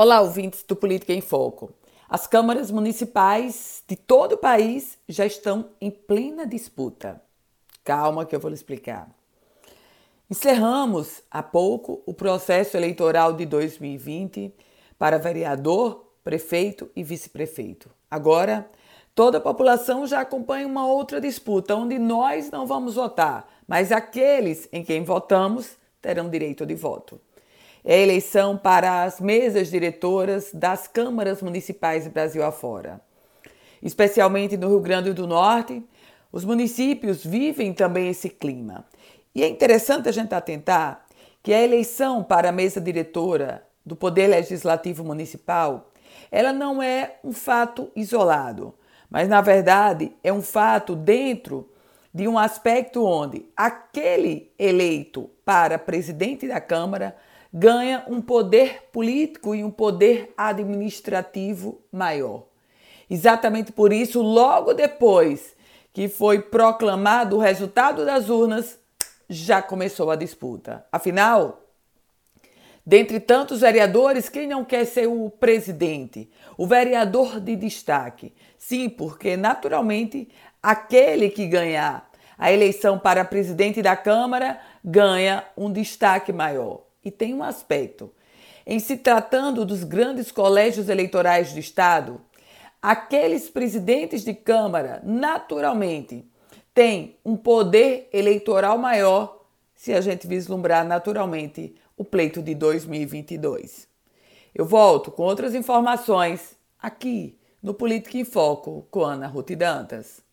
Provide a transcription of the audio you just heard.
Olá, ouvintes do Política em Foco. As câmaras municipais de todo o país já estão em plena disputa. Calma que eu vou lhe explicar. Encerramos há pouco o processo eleitoral de 2020 para vereador, prefeito e vice-prefeito. Agora, toda a população já acompanha uma outra disputa onde nós não vamos votar, mas aqueles em quem votamos terão direito de voto é a eleição para as mesas diretoras das câmaras municipais Brasil afora. Especialmente no Rio Grande do Norte, os municípios vivem também esse clima. E é interessante a gente atentar que a eleição para a mesa diretora do Poder Legislativo Municipal, ela não é um fato isolado, mas na verdade é um fato dentro de um aspecto onde aquele eleito para presidente da Câmara ganha um poder político e um poder administrativo maior. Exatamente por isso, logo depois que foi proclamado o resultado das urnas, já começou a disputa. Afinal, dentre tantos vereadores, quem não quer ser o presidente, o vereador de destaque? Sim, porque naturalmente aquele que ganhar a eleição para presidente da Câmara ganha um destaque maior. E tem um aspecto. Em se tratando dos grandes colégios eleitorais do Estado, aqueles presidentes de Câmara, naturalmente, têm um poder eleitoral maior se a gente vislumbrar naturalmente o pleito de 2022. Eu volto com outras informações aqui no Política em Foco com Ana Ruth Dantas.